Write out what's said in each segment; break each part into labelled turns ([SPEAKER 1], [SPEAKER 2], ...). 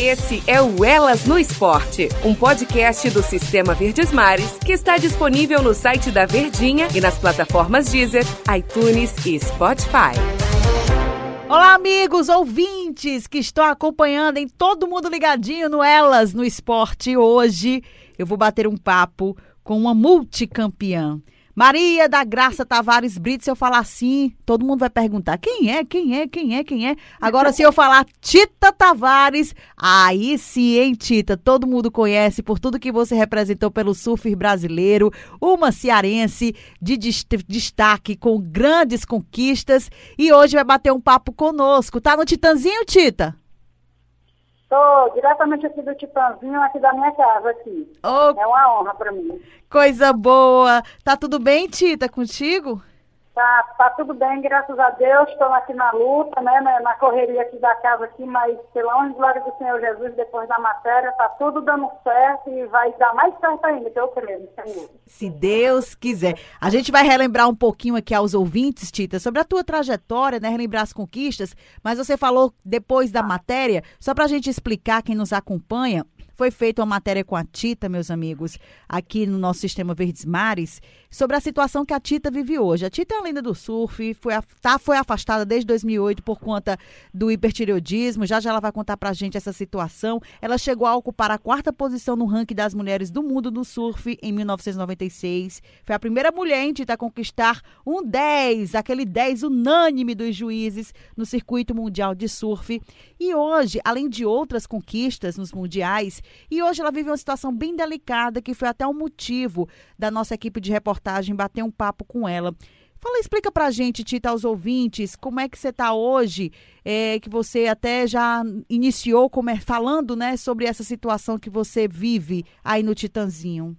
[SPEAKER 1] Esse é o Elas no Esporte, um podcast do Sistema Verdes Mares que está disponível no site da Verdinha e nas plataformas Deezer, iTunes e Spotify.
[SPEAKER 2] Olá, amigos ouvintes que estão acompanhando em todo mundo ligadinho no Elas no Esporte. Hoje eu vou bater um papo com uma multicampeã. Maria da Graça Tavares Brito, se eu falar assim, todo mundo vai perguntar quem é, quem é, quem é, quem é. Agora, se eu falar Tita Tavares, aí sim, hein, Tita? Todo mundo conhece por tudo que você representou pelo surf brasileiro, uma cearense de destaque com grandes conquistas e hoje vai bater um papo conosco. Tá no Titanzinho, Tita?
[SPEAKER 3] Estou diretamente aqui do Titãzinho, aqui da minha casa aqui. Oh, é uma honra para mim.
[SPEAKER 2] Coisa boa. Tá tudo bem, Tita, contigo?
[SPEAKER 3] Tá, tá tudo bem, graças a Deus. Estou aqui na luta, né, na correria aqui da casa aqui, mas pela honra e glória do Senhor Jesus, depois da matéria, tá tudo dando certo e vai dar mais certo ainda, que eu creio, Senhor.
[SPEAKER 2] Se Deus quiser. A gente vai relembrar um pouquinho aqui aos ouvintes, Tita, sobre a tua trajetória, né, relembrar as conquistas, mas você falou depois da matéria, só para a gente explicar quem nos acompanha, foi feita uma matéria com a Tita, meus amigos, aqui no nosso Sistema Verdes Mares, sobre a situação que a Tita vive hoje. A Tita é uma lenda do surf, foi, tá, foi afastada desde 2008 por conta do hipertireoidismo. Já já ela vai contar pra gente essa situação. Ela chegou a ocupar a quarta posição no ranking das mulheres do mundo no surf em 1996. Foi a primeira mulher em Tita a conquistar um 10, aquele 10 unânime dos juízes no circuito mundial de surf. E hoje, além de outras conquistas nos mundiais, e hoje ela vive uma situação bem delicada, que foi até o um motivo da nossa equipe de reportagem bater um papo com ela. Fala, explica pra gente, Tita, aos ouvintes, como é que você está hoje, é, que você até já iniciou como é, falando, né, sobre essa situação que você vive aí no Titanzinho.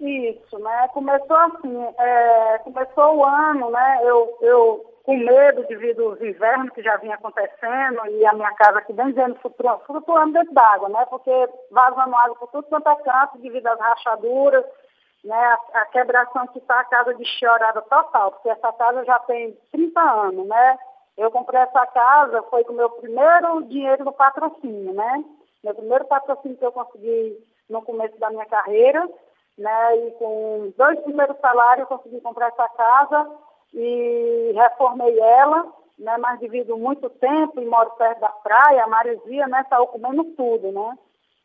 [SPEAKER 3] Isso, né, começou assim, é, começou o ano, né, eu, eu com medo devido aos invernos que já vinha acontecendo e a minha casa aqui bem dizendo flutuando, dentro d'água, né? Porque vazando água por tudo quanto é canto devido às rachaduras, né? A, a quebração que está a casa de chorada total, porque essa casa já tem 30 anos, né? Eu comprei essa casa, foi com o meu primeiro dinheiro do patrocínio, né? Meu primeiro patrocínio que eu consegui no começo da minha carreira, né? E com dois primeiros salários eu consegui comprar essa casa e reformei ela, né, mas devido muito tempo e moro perto da praia, a maresia, né, saiu comendo tudo, né.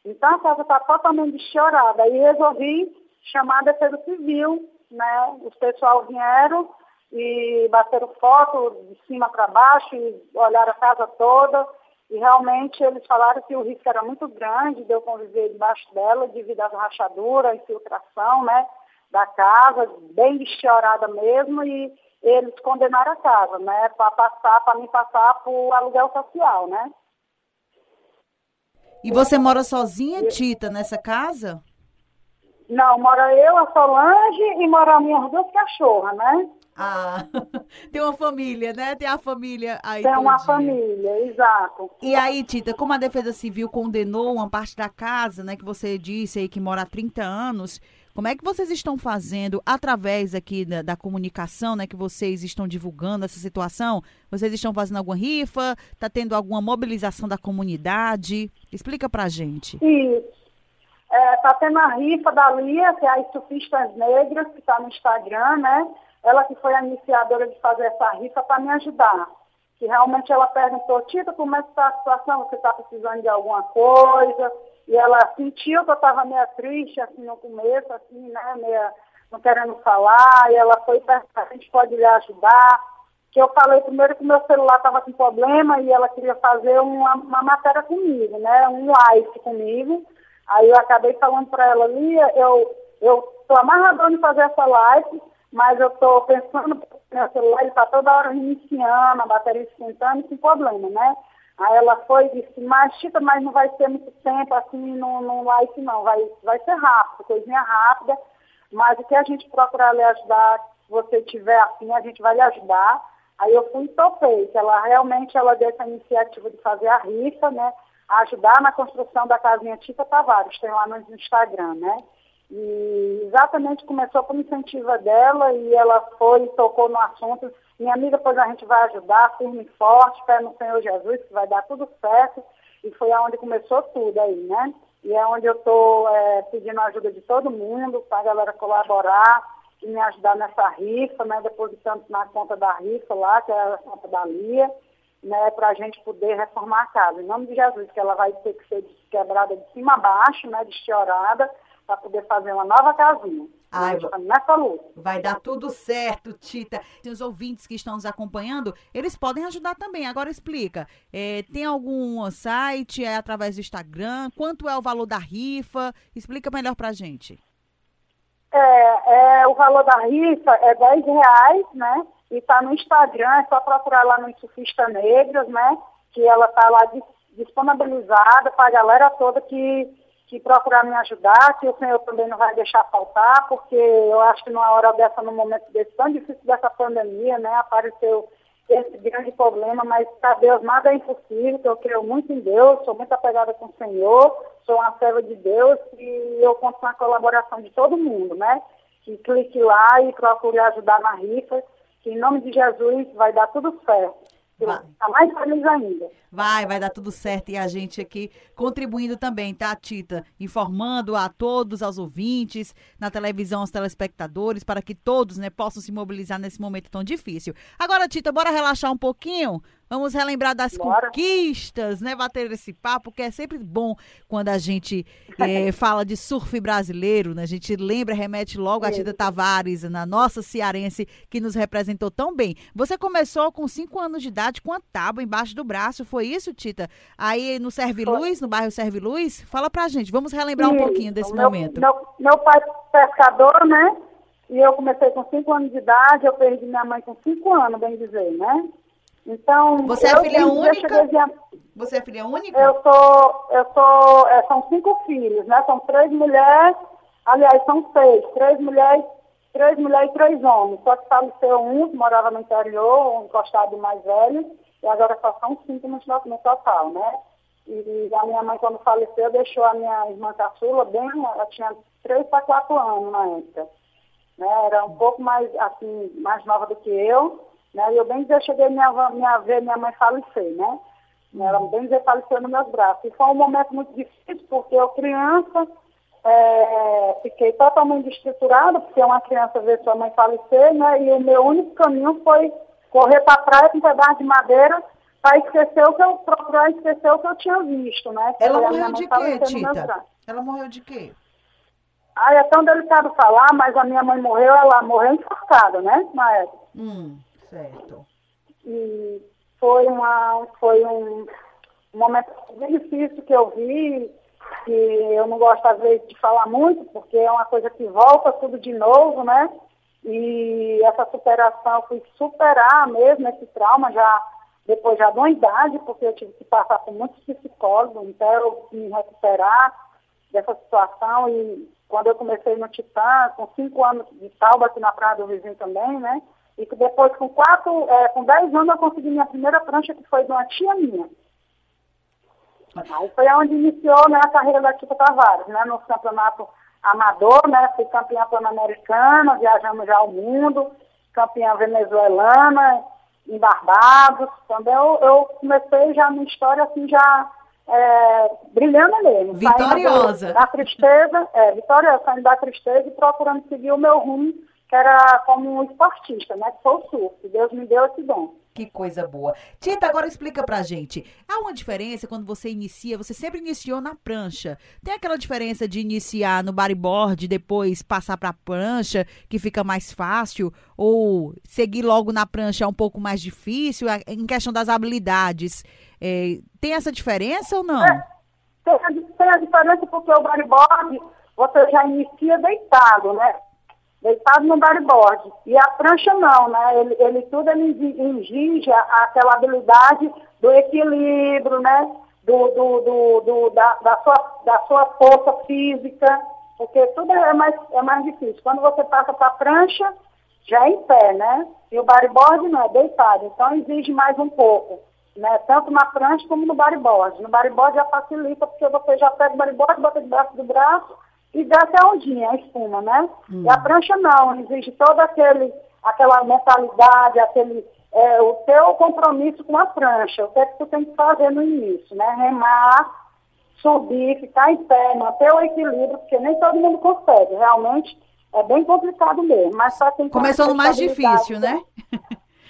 [SPEAKER 3] Então a casa está totalmente chorada. Aí resolvi chamar a defesa civil, né, os pessoal vieram e bateram foto de cima para baixo e olharam a casa toda. E realmente eles falaram que o risco era muito grande de eu conviver debaixo dela devido às rachaduras, infiltração, né, da casa, bem chorada mesmo, e eles condenaram a casa, né? Para passar, para me passar por aluguel social, né?
[SPEAKER 2] E você mora sozinha, Tita, nessa casa?
[SPEAKER 3] Não, mora eu, a Solange e mora minhas duas cachorras, né?
[SPEAKER 2] Ah, tem uma família, né? Tem a família aí.
[SPEAKER 3] Tem uma família, exato.
[SPEAKER 2] E aí, Tita, como a Defesa Civil condenou uma parte da casa, né, que você disse aí que mora há 30 anos, como é que vocês estão fazendo através aqui da, da, comunicação, né, que vocês estão divulgando essa situação? Vocês estão fazendo alguma rifa? Está tendo alguma mobilização da comunidade? Explica pra gente.
[SPEAKER 3] Isso. Está é, tendo a rifa da Lia, que é a Surfistas Negras, que está no Instagram, né? Ela que foi a iniciadora de fazer essa rifa para me ajudar. Que realmente ela perguntou, Tita, como é que está a situação? Você está precisando de alguma coisa? E ela sentiu que eu estava meio triste, assim, no começo, assim, né, meio não querendo falar, e ela foi perguntar a gente pode lhe ajudar. Que eu falei primeiro que meu celular estava com problema e ela queria fazer uma, uma matéria comigo, né, um live comigo. Aí eu acabei falando para ela, Lia, eu estou amarradona em fazer essa live, mas eu estou pensando meu celular está toda hora iniciando, a bateria esquentando, sem problema, né? Aí ela foi e disse, mas Chita, mas não vai ser muito tempo assim no, no live não, vai, vai ser rápido, coisinha rápida, mas o que a gente procurar lhe ajudar, se você tiver afim, a gente vai lhe ajudar. Aí eu fui e topei, que ela realmente ela deu essa iniciativa de fazer a rifa, né? Ajudar na construção da casinha Tita Tavares, tem lá no Instagram, né? E exatamente começou por iniciativa dela e ela foi e tocou no assunto minha amiga, pois a gente vai ajudar, firme e forte, pé no Senhor Jesus, que vai dar tudo certo. E foi aonde começou tudo aí, né? E é onde eu estou é, pedindo a ajuda de todo mundo, para a galera colaborar e me ajudar nessa rifa, né? Depositando na conta da rifa lá, que é a conta da Lia, né? Para a gente poder reformar a casa. Em nome de Jesus, que ela vai ter que ser quebrada de cima a baixo, né? Destiorada, para poder fazer uma nova casinha. Ai.
[SPEAKER 2] Vai dar tudo certo, Tita. Tem os ouvintes que estão nos acompanhando, eles podem ajudar também. Agora explica. É, tem algum site? É através do Instagram? Quanto é o valor da rifa? Explica melhor pra gente.
[SPEAKER 3] É, é o valor da rifa é 10 reais, né? E tá no Instagram, é só procurar lá no Surfista Negras, né? Que ela tá lá disponibilizada para a galera toda que que procurar me ajudar, que o Senhor também não vai deixar faltar, porque eu acho que numa hora dessa, num momento desse tão difícil dessa pandemia, né, apareceu esse grande problema, mas para Deus nada é impossível, eu creio muito em Deus, sou muito apegada com o Senhor, sou uma serva de Deus e eu conto com a colaboração de todo mundo, né? Que clique lá e procure ajudar na rifa, que em nome de Jesus vai dar tudo certo. Vai. Tá mais feliz ainda.
[SPEAKER 2] Vai, vai dar tudo certo. E a gente aqui contribuindo também, tá, Tita? Informando a todos, aos ouvintes, na televisão, aos telespectadores, para que todos né, possam se mobilizar nesse momento tão difícil. Agora, Tita, bora relaxar um pouquinho? Vamos relembrar das Bora. conquistas, né? Bater esse papo, que é sempre bom quando a gente é, fala de surf brasileiro, né? A gente lembra, remete logo a Tita Tavares, na nossa cearense, que nos representou tão bem. Você começou com cinco anos de idade com a tábua embaixo do braço, foi isso, Tita? Aí no Serve Luz, no bairro Serve Luz? Fala pra gente, vamos relembrar um pouquinho desse
[SPEAKER 3] meu,
[SPEAKER 2] momento.
[SPEAKER 3] Meu, meu pai pescador, né? E eu comecei com cinco anos de idade, eu perdi minha mãe com cinco anos, bem dizer, né? Então,
[SPEAKER 2] você é filha única? Você é filha única?
[SPEAKER 3] Eu sou, eu sou, é, são cinco filhos, né? São três mulheres, aliás, são seis, três mulheres, três mulheres e três homens. Só que faleceu um, que morava no interior, um encostado mais velho, e agora só são cinco no, no total, né? E a minha mãe, quando faleceu, deixou a minha irmã caçula bem, ela tinha três para quatro anos na época. Né? Era um pouco mais, assim, mais nova do que eu. Né? E eu bem dizer, cheguei a minha, minha, ver minha mãe falecer, né? Ela bem dizer faleceu nos meus braços. E foi um momento muito difícil, porque eu criança, é, fiquei totalmente estruturada, porque uma criança vê sua mãe falecer, né? E o meu único caminho foi correr para a praia com um pedaço de madeira para esquecer o que eu procurar esquecer o que eu tinha visto, né?
[SPEAKER 2] Ela morreu de quê, Tita? Ela morreu de quê?
[SPEAKER 3] Ah, é tão delicado falar, mas a minha mãe morreu, ela morreu enforcada, né, na época.
[SPEAKER 2] Hum. Certo.
[SPEAKER 3] E foi, uma, foi um, momento bem difícil que eu vi, que eu não gosto às vezes de falar muito, porque é uma coisa que volta tudo de novo, né? E essa superação, eu fui superar mesmo esse trauma já depois já de uma idade, porque eu tive que passar por muitos psicólogos, então eu me recuperar dessa situação e quando eu comecei no Titã, com cinco anos de salva aqui na Praia do Vizinho também, né? E que depois, com quatro, é, com dez anos, eu consegui minha primeira prancha, que foi de uma tia minha. Aí foi onde iniciou né, a carreira da Tita Tavares, né, no campeonato amador, né, fui campeã pan-americana, viajamos já ao mundo, campeã venezuelana, em Barbados. Também eu, eu comecei já minha história assim, já é, brilhando mesmo.
[SPEAKER 2] Vitoriosa.
[SPEAKER 3] Da tristeza, é, vitoriosa, saindo da tristeza e procurando seguir o meu rumo que era como um esportista, né? Que foi o surf. Deus me deu esse dom.
[SPEAKER 2] Que coisa boa. Tita, agora explica pra gente. Há uma diferença quando você inicia, você sempre iniciou na prancha. Tem aquela diferença de iniciar no bodyboard e depois passar pra prancha, que fica mais fácil? Ou seguir logo na prancha é um pouco mais difícil? Em questão das habilidades, é, tem essa diferença ou não? É,
[SPEAKER 3] tem, a, tem a diferença porque o bodyboard você já inicia deitado, né? Deitado no bodyboard. E a prancha não, né? Ele, ele tudo ele exige aquela habilidade do equilíbrio, né? Do, do, do, do da, da, sua, da sua força física, porque tudo é mais, é mais difícil. Quando você passa para a prancha, já é em pé, né? E o bodyboard não, é deitado. Então exige mais um pouco. Né? Tanto na prancha como no bodyboard. No bodyboard já facilita, porque você já pega o bodyboard, bota debaixo do braço e desce a ondinha, a espuma, né? Hum. E a prancha não, exige toda aquele, aquela mentalidade, aquele, é, é, o teu compromisso com a prancha, o que é que tu tem que fazer no início, né? Remar, subir, ficar em pé, manter o equilíbrio, porque nem todo mundo consegue, realmente é bem complicado mesmo, mas só tem
[SPEAKER 2] Começou no mais difícil, né?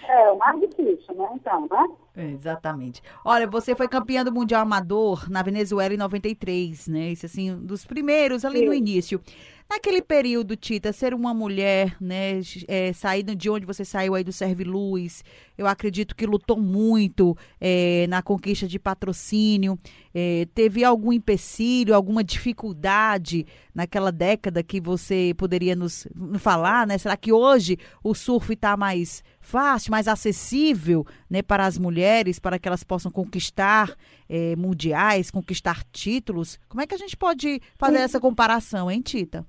[SPEAKER 3] É, o mais difícil, né? Então, né?
[SPEAKER 2] exatamente. Olha, você foi campeã do Mundial Amador na Venezuela em 93, né? Isso assim, dos primeiros ali Sim. no início. Naquele período, Tita, ser uma mulher, né, é, saindo de onde você saiu aí do Serve Luz, eu acredito que lutou muito é, na conquista de patrocínio. É, teve algum empecilho, alguma dificuldade naquela década que você poderia nos falar, né? Será que hoje o surf está mais fácil, mais acessível, né, para as mulheres, para que elas possam conquistar é, mundiais, conquistar títulos? Como é que a gente pode fazer essa comparação, hein, Tita?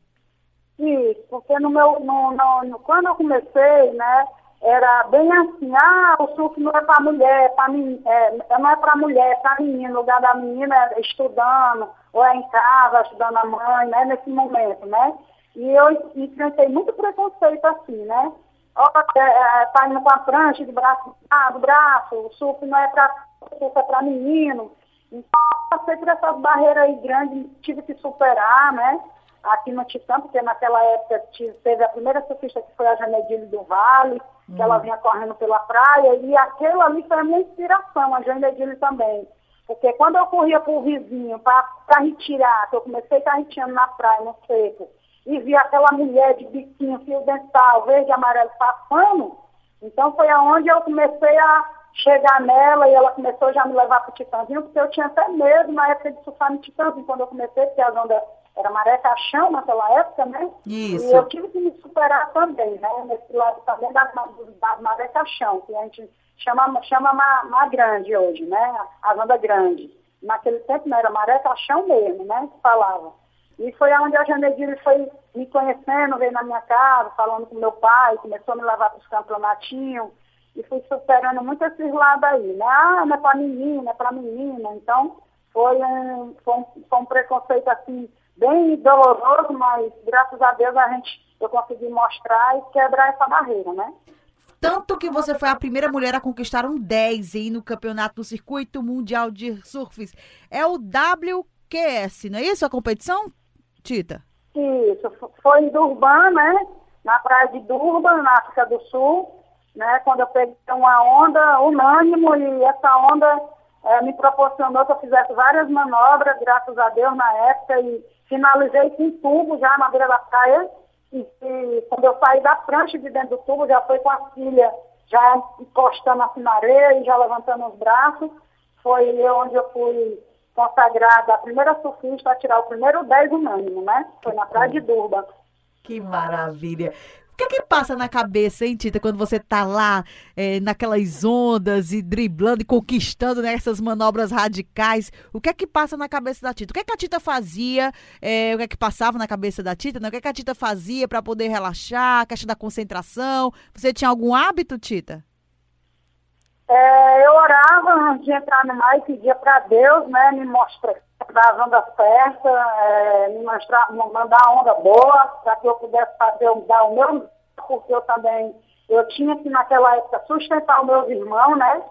[SPEAKER 3] Isso, porque no meu, no, no, no, quando eu comecei, né, era bem assim, ah, o surf não é para mulher, pra mim, é, não é para mulher, é para menino, o lugar da menina é estudando, ou é em casa, ajudando a mãe, né, nesse momento, né? E eu enfrentei muito preconceito assim, né? Ó, é, é, tá indo com a prancha de braço, ah, do braço, o surf não é para surf é para menino. Então, passei por essas barreiras aí grandes, tive que superar, né? aqui no Titã, porque naquela época teve a primeira surfista que foi a Janedile do Vale, que ela vinha correndo pela praia, e aquela ali foi a minha inspiração, a Janedile também. Porque quando eu corria para o vizinho para retirar, que eu comecei carreteando na praia, no seco, e vi aquela mulher de biquinho, fio dental, verde e amarelo passando, então foi aonde eu comecei a chegar nela e ela começou já a me levar para o Titãzinho, porque eu tinha até medo na época de surfar no Titãzinho, quando eu comecei, porque as ondas era maré caixão naquela época, né?
[SPEAKER 2] Isso.
[SPEAKER 3] E eu tive que me superar também, né? Nesse lado também das, das maré caixão, que a gente chama, chama ma, ma grande hoje, né? A onda grande. Naquele tempo não era maré caixão mesmo, né? Que falava. E foi onde a Janedine foi me conhecendo, veio na minha casa, falando com meu pai, começou a me levar para os campeonatinhos, e fui superando muito esses lados aí, né? Ah, não é para menina, é para menina. Então, foi um, foi um, foi um preconceito assim, bem doloroso, mas graças a Deus a gente, eu consegui mostrar e quebrar essa barreira, né?
[SPEAKER 2] Tanto que você foi a primeira mulher a conquistar um 10 aí no campeonato do Circuito Mundial de Surfs. É o WQS, não é isso a competição, Tita?
[SPEAKER 3] Isso, foi em Durban, né? Na praia de Durban, na África do Sul, né? Quando eu peguei uma onda unânimo e essa onda é, me proporcionou que eu fizesse várias manobras, graças a Deus, na época, e Finalizei com tubo já na beira da praia. E, e, quando eu saí da prancha de dentro do tubo, já foi com a filha já encostando assim na areia e já levantando os braços. Foi onde eu fui consagrada a primeira surfista a tirar o primeiro 10 unânimo, né? Foi na praia de Durban.
[SPEAKER 2] Que maravilha que que passa na cabeça, hein, Tita, quando você tá lá é, naquelas ondas e driblando e conquistando né, essas manobras radicais? O que é que passa na cabeça da Tita? O que é que a Tita fazia? É, o que é que passava na cabeça da Tita? Não, o que é que a Tita fazia para poder relaxar, a questão da concentração? Você tinha algum hábito, Tita?
[SPEAKER 3] É, eu orava antes de entrar no mar e pedia para Deus, né, me mostrar das ondas certas, é, me mostrar, mandar a onda boa, para que eu pudesse fazer, dar o meu, porque eu também, eu tinha que naquela época sustentar os meus irmãos, né?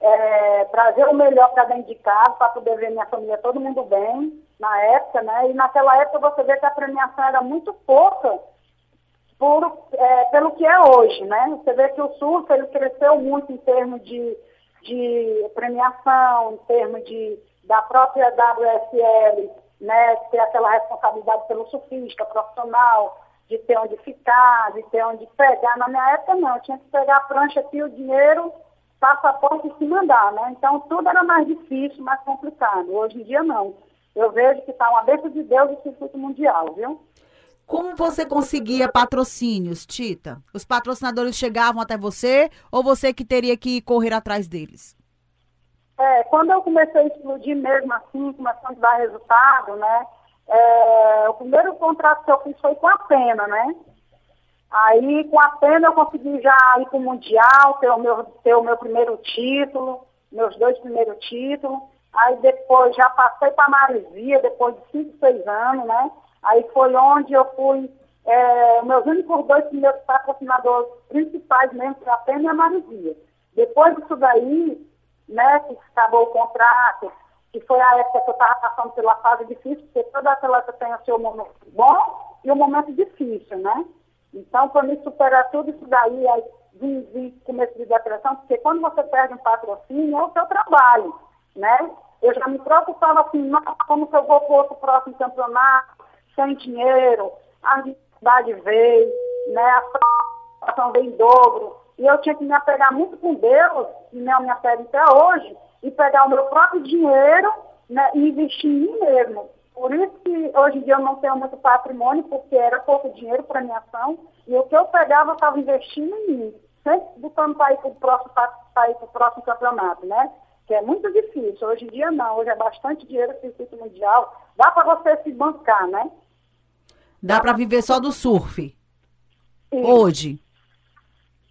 [SPEAKER 3] É, trazer o melhor para dentro de casa, para poder ver minha família, todo mundo bem, na época, né? E naquela época você vê que a premiação era muito pouca por, é, pelo que é hoje, né? Você vê que o surf, ele cresceu muito em termos de, de premiação, em termos de da própria WSL, né, ter aquela responsabilidade pelo surfista profissional, de ter onde ficar, de ter onde pegar. Na minha época não, eu tinha que pegar a prancha aqui, o dinheiro, passaporte e se mandar, né? Então tudo era mais difícil, mais complicado. Hoje em dia não. Eu vejo que está uma bênção de Deus o circuito mundial, viu?
[SPEAKER 2] Como você conseguia patrocínios, Tita? Os patrocinadores chegavam até você ou você que teria que correr atrás deles?
[SPEAKER 3] É, quando eu comecei a explodir mesmo assim, começando a dar resultado, né? É, o primeiro contrato que eu fiz foi com a Pena, né? Aí com a Pena eu consegui já ir para o Mundial, ter o, meu, ter o meu primeiro título, meus dois primeiros títulos. Aí depois já passei para a Marizia, depois de 5, 6 anos, né? Aí foi onde eu fui, é, meus únicos dois primeiros patrocinadores principais mesmo, foi a Pena e a Marizia. Depois disso daí, né, que acabou o contrato, que foi a época que eu estava passando pela fase difícil, porque toda atleta tem o seu momento bom e o momento difícil, né? Então, para me superar tudo isso daí, aí vim, vim começo de depressão, porque quando você perde um patrocínio, é o seu trabalho, né? Eu já me preocupava assim, como que eu vou para outro próximo campeonato, sem dinheiro, a dificuldade veio, né? A situação veio em dobro. E eu tinha que me apegar muito com Deus, e não me apego até hoje, e pegar o meu próprio dinheiro né, e investir em mim mesmo. Por isso que hoje em dia eu não tenho muito patrimônio, porque era pouco dinheiro para minha ação, e o que eu pegava eu estava investindo em mim, sempre botando para ir para o próximo, próximo campeonato, né? Que é muito difícil. Hoje em dia não, hoje é bastante dinheiro circuito mundial. Dá para você se bancar, né?
[SPEAKER 2] Dá, dá para viver só do surf. Sim. Hoje.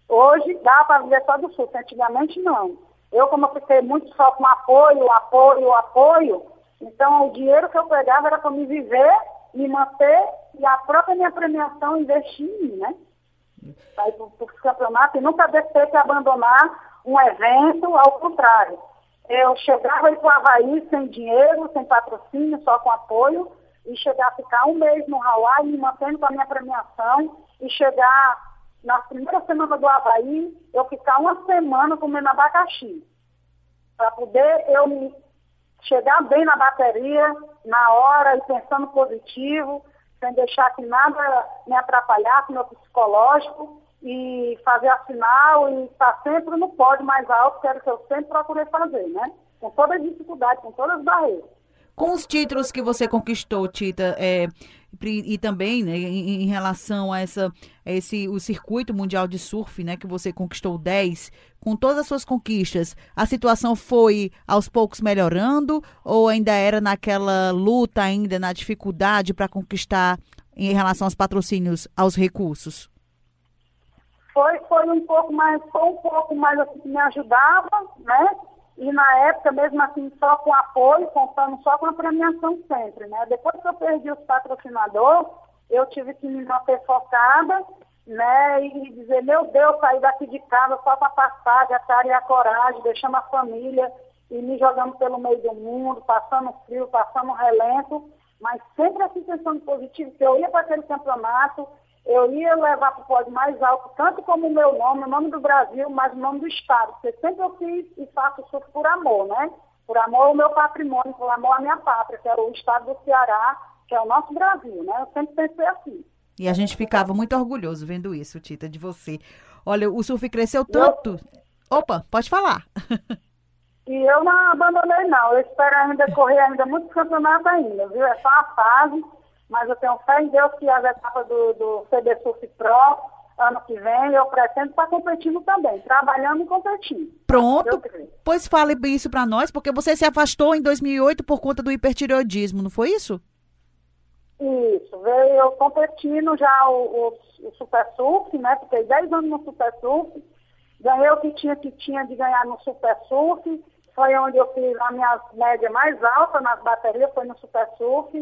[SPEAKER 3] Hoje dá para viver só do surf, antigamente não. Eu, como eu fiquei muito só com apoio, apoio, apoio, então o dinheiro que eu pegava era para me viver, me manter e a própria minha premiação investir em mim, né? Para ir para os campeonatos e nunca ter que abandonar um evento, ao contrário. Eu chegava aí para o Havaí sem dinheiro, sem patrocínio, só com apoio, e chegar a ficar um mês no Hawaii, me mantendo com a minha premiação, e chegar na primeira semana do Havaí, eu ficar uma semana comendo abacaxi. Para poder eu me chegar bem na bateria, na hora e pensando positivo, sem deixar que nada me atrapalhasse meu psicológico e fazer a final e estar sempre no pódio mais alto, que era o que eu sempre procurei fazer, né? Com toda a dificuldade, com todas as barreiras.
[SPEAKER 2] Com os títulos que você conquistou, Tita, é, e, também né, em, em, relação a essa, esse, o circuito mundial de surf, né, que você conquistou 10, com todas as suas conquistas, a situação foi aos poucos melhorando ou ainda era naquela luta, ainda na dificuldade para conquistar em relação aos patrocínios, aos recursos?
[SPEAKER 3] Foi, foi um pouco mais, foi um pouco mais assim que me ajudava, né? E na época, mesmo assim, só com apoio, contando só com a premiação sempre, né? Depois que eu perdi os patrocinadores, eu tive que me manter focada, né? E dizer, meu Deus, sair daqui de casa só para passar, e a coragem, deixando a família e me jogando pelo meio do mundo, passando frio, passando relento, mas sempre assim pensando positivo, que eu ia para aquele campeonato, eu ia levar para o pódio mais alto, tanto como o meu nome, o nome do Brasil, mas o nome do Estado. Porque sempre eu fiz e faço surf por amor, né? Por amor ao meu patrimônio, por amor à minha pátria, que é o Estado do Ceará, que é o nosso Brasil, né? Eu sempre pensei assim.
[SPEAKER 2] E a gente ficava muito orgulhoso vendo isso, Tita, de você. Olha, o surf cresceu tanto. Eu... Opa, pode falar.
[SPEAKER 3] E eu não abandonei, não. Eu espero ainda correr ainda muitos campeonatos ainda, viu? É só a fase mas eu tenho fé em Deus que as etapas do, do CD Surf Pro, ano que vem, eu pretendo estar competindo também, trabalhando e competindo.
[SPEAKER 2] Pronto, pois fale isso para nós, porque você se afastou em 2008 por conta do hipertireoidismo, não foi isso?
[SPEAKER 3] Isso, veio eu competindo já o, o, o Super Surf, né? Fiquei 10 anos no Super Surf, ganhei o que tinha que tinha de ganhar no Super Surf, foi onde eu fiz a minha média mais alta nas baterias, foi no Super Surf.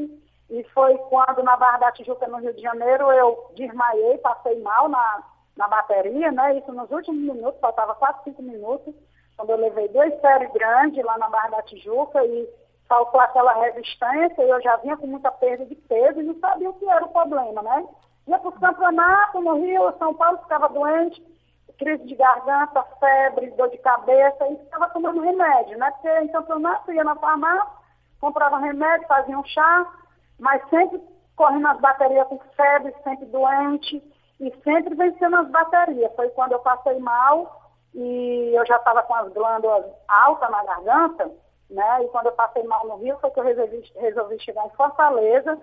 [SPEAKER 3] E foi quando na Barra da Tijuca, no Rio de Janeiro, eu desmaiei, passei mal na, na bateria, né? Isso nos últimos minutos, faltava quase cinco minutos, quando eu levei dois séries grandes lá na Barra da Tijuca e faltou aquela resistência, e eu já vinha com muita perda de peso e não sabia o que era o problema, né? Ia para os campeonatos no Rio, São Paulo ficava doente, crise de garganta, febre, dor de cabeça, e ficava tomando remédio, né? Porque em campeonato ia na farmácia, comprava remédio, fazia um chá, mas sempre correndo as baterias com febre, sempre doente e sempre vencendo as baterias. Foi quando eu passei mal e eu já estava com as glândulas altas na garganta, né? E quando eu passei mal no Rio foi que eu resolvi, resolvi chegar em Fortaleza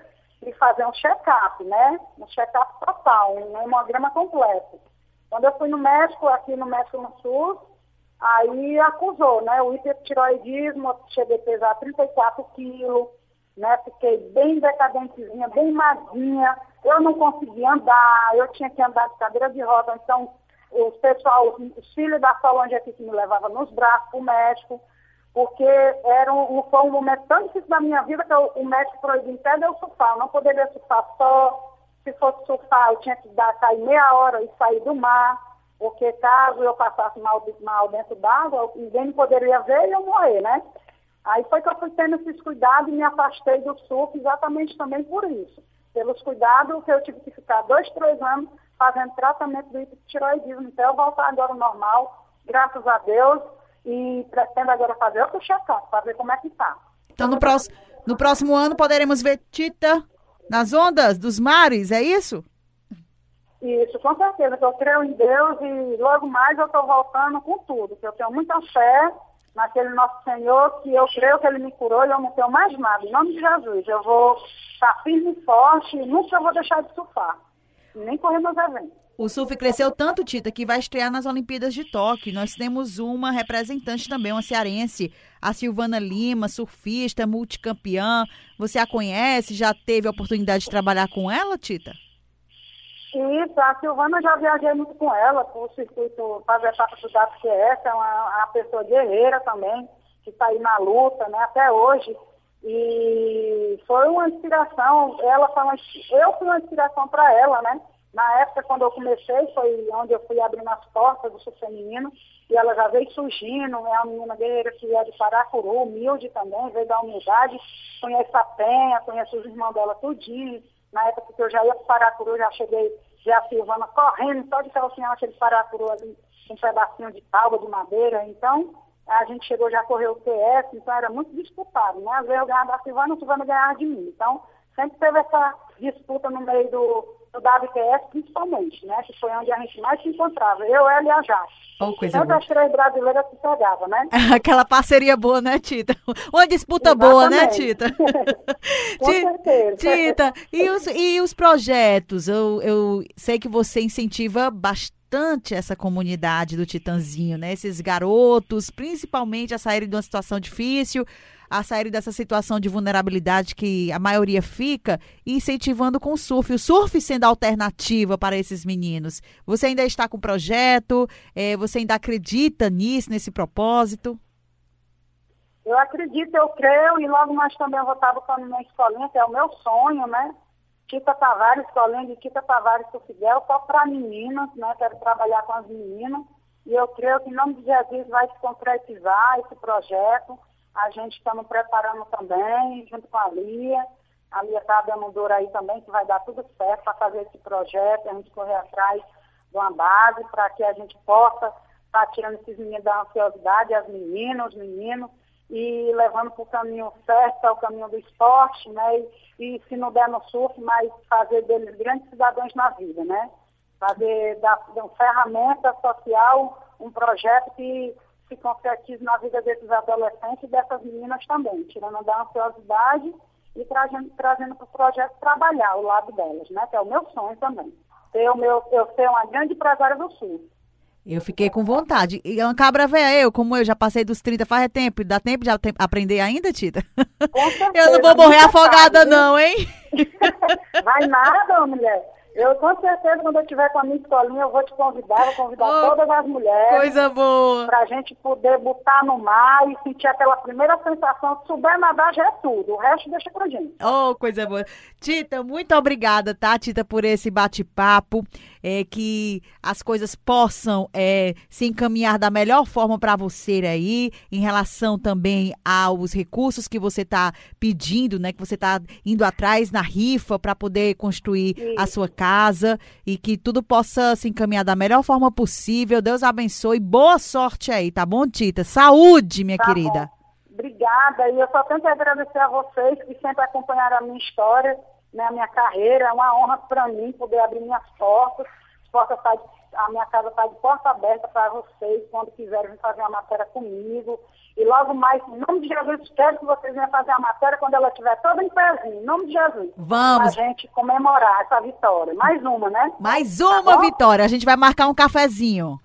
[SPEAKER 3] e fazer um check-up, né? Um check-up total, um hemograma completo. Quando eu fui no médico, aqui no México no Sul, aí acusou, né? O hipertiroidismo, cheguei a pesar 34 quilos, né? Fiquei bem decadentezinha, bem magrinha. Eu não conseguia andar, eu tinha que andar de cadeira de roda. Então, o pessoal, os filhos da Solange aqui que me levavam nos braços para o médico, porque era um, foi um momento tão difícil da minha vida que eu, o médico proibiu até de eu surfar. Eu não poderia surfar só. Se fosse surfar, eu tinha que dar, sair meia hora e sair do mar. porque caso eu passasse mal, mal dentro d'água, ninguém poderia ver e eu morrer, né? Aí foi que eu fui tendo esses cuidados e me afastei do surf exatamente também por isso. Pelos cuidados que eu tive que ficar dois, três anos fazendo tratamento do hipotiroidismo. Então eu voltar agora ao normal, graças a Deus, e pretendo agora fazer outro check-up para ver como é que tá.
[SPEAKER 2] Então no próximo, no próximo ano poderemos ver Tita nas ondas dos mares, é isso?
[SPEAKER 3] Isso, com certeza, que eu creio em Deus e logo mais eu estou voltando com tudo, que eu tenho muita fé naquele nosso Senhor, que eu creio que Ele me curou e eu não tenho mais nada. Em nome de Jesus, eu vou estar firme e forte e nunca vou deixar de surfar, nem correr meus eventos.
[SPEAKER 2] O surf cresceu tanto, Tita, que vai estrear nas Olimpíadas de Tóquio. Nós temos uma representante também, uma cearense, a Silvana Lima, surfista, multicampeã. Você a conhece? Já teve a oportunidade de trabalhar com ela, Tita?
[SPEAKER 3] Isso, a Silvana já viajei muito com ela, por o circuito fazer etapa do WQS, é uma, uma pessoa guerreira também, que está aí na luta, né, até hoje. E foi uma inspiração, ela foi eu fui uma inspiração para ela, né? Na época, quando eu comecei, foi onde eu fui abrindo as portas do feminino, e ela já veio surgindo, é uma menina guerreira que é de Paracuru, humilde também, veio da humildade, conhece a Penha, conhece os irmãos dela tudinho, na época que eu já ia para Paracuru, já cheguei, já a Silvana correndo, só de calcinha aquele Paracuru ali, um pedacinho de tábua, de madeira. Então, a gente chegou, já correu o TS, então era muito disputado, né? Às vezes eu ganhava da Silvana, a Silvana ganhava de mim. Então, sempre teve essa disputa no meio do, do WQS, principalmente, né? Que foi onde a gente mais se encontrava, eu, ela e a Jaque.
[SPEAKER 2] Oh, coisa
[SPEAKER 3] Tanto as três brasileiras se pegavam, né?
[SPEAKER 2] Aquela parceria boa, né, Tita? Uma disputa Exatamente. boa, né, Tita?
[SPEAKER 3] Com certeza.
[SPEAKER 2] Tita, e os, e os projetos? Eu, eu sei que você incentiva bastante essa comunidade do Titanzinho, né? Esses garotos, principalmente a saírem de uma situação difícil, a sair dessa situação de vulnerabilidade que a maioria fica, incentivando com o surf. O surf sendo alternativa para esses meninos. Você ainda está com o projeto? É, você ainda acredita nisso, nesse propósito?
[SPEAKER 3] Eu acredito, eu creio, e logo mais também eu vou estar botando minha escolinha, que é o meu sonho, né? Tita Tavares, escolinha de Tita Tavares Fidel, só para meninas, né? Quero trabalhar com as meninas. E eu creio que em nome de Jesus vai se concretizar esse projeto. A gente estamos preparando também, junto com a Lia. A Lia está dando dor aí também, que vai dar tudo certo para fazer esse projeto, a gente correr atrás de uma base para que a gente possa estar tá tirando esses meninos da ansiosidade, as meninas, os meninos, e levando para o caminho certo, é o caminho do esporte, né? E, e, se não der no surf, mas fazer deles grandes cidadãos na vida, né? Fazer da, da ferramenta social, um projeto que se concretize na vida desses adolescentes e dessas meninas também, tirando da ansiosidade e trazendo, trazendo para o projeto trabalhar o lado delas, né? Que é o meu sonho também. Ser o meu, eu ser uma grande empresária do Sul.
[SPEAKER 2] Eu fiquei com vontade. E uma cabra velha, eu, como eu já passei dos 30 faz tempo, dá tempo de aprender ainda, Tita?
[SPEAKER 3] Com certeza,
[SPEAKER 2] eu não vou morrer afogada, não, hein?
[SPEAKER 3] Vai nada, mulher. Eu, com certeza, quando eu estiver com a minha escolinha, eu vou te convidar, vou convidar oh, todas as mulheres.
[SPEAKER 2] Coisa boa.
[SPEAKER 3] Pra gente poder botar no mar e sentir aquela primeira sensação de souber nadar já é tudo. O resto deixa pra gente.
[SPEAKER 2] Oh, coisa boa. Tita, muito obrigada, tá, Tita, por esse bate-papo. É, que as coisas possam é, se encaminhar da melhor forma para você aí, em relação também aos recursos que você está pedindo, né? Que você está indo atrás na rifa para poder construir Sim. a sua casa e que tudo possa se encaminhar da melhor forma possível. Deus abençoe. Boa sorte aí, tá bom, Tita? Saúde, minha
[SPEAKER 3] tá
[SPEAKER 2] querida.
[SPEAKER 3] Bom. Obrigada. E eu só tenho que agradecer a vocês que sempre acompanharam a minha história, né, a minha carreira. É uma honra para mim poder abrir minhas portas. portas tá de, a minha casa está de porta aberta para vocês, quando quiserem fazer uma matéria comigo. E logo mais, em nome de Jesus, espero que vocês venham fazer a matéria quando ela estiver toda em pezinho, em nome de Jesus.
[SPEAKER 2] Vamos.
[SPEAKER 3] Pra gente comemorar essa vitória. Mais uma, né?
[SPEAKER 2] Mais tá uma tá vitória. A gente vai marcar um cafezinho.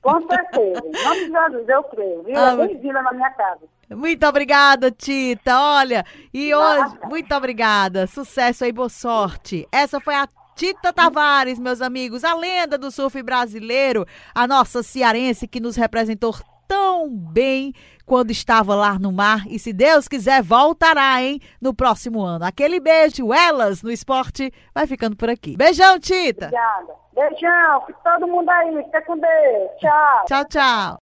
[SPEAKER 3] Com certeza. Em nome de Jesus, eu creio. Viu? Ah, Bem-vinda na minha casa.
[SPEAKER 2] Muito obrigada, Tita. Olha, e hoje, muito obrigada. Sucesso aí, boa sorte. Essa foi a Tita Tavares, meus amigos, a lenda do surf brasileiro, a nossa cearense que nos representou tão bem quando estava lá no mar e se Deus quiser voltará, hein, no próximo ano. Aquele beijo, elas no esporte, vai ficando por aqui. Beijão, Tita.
[SPEAKER 3] Obrigada. Beijão, todo mundo aí, fica com Deus. Tchau.
[SPEAKER 2] Tchau, tchau.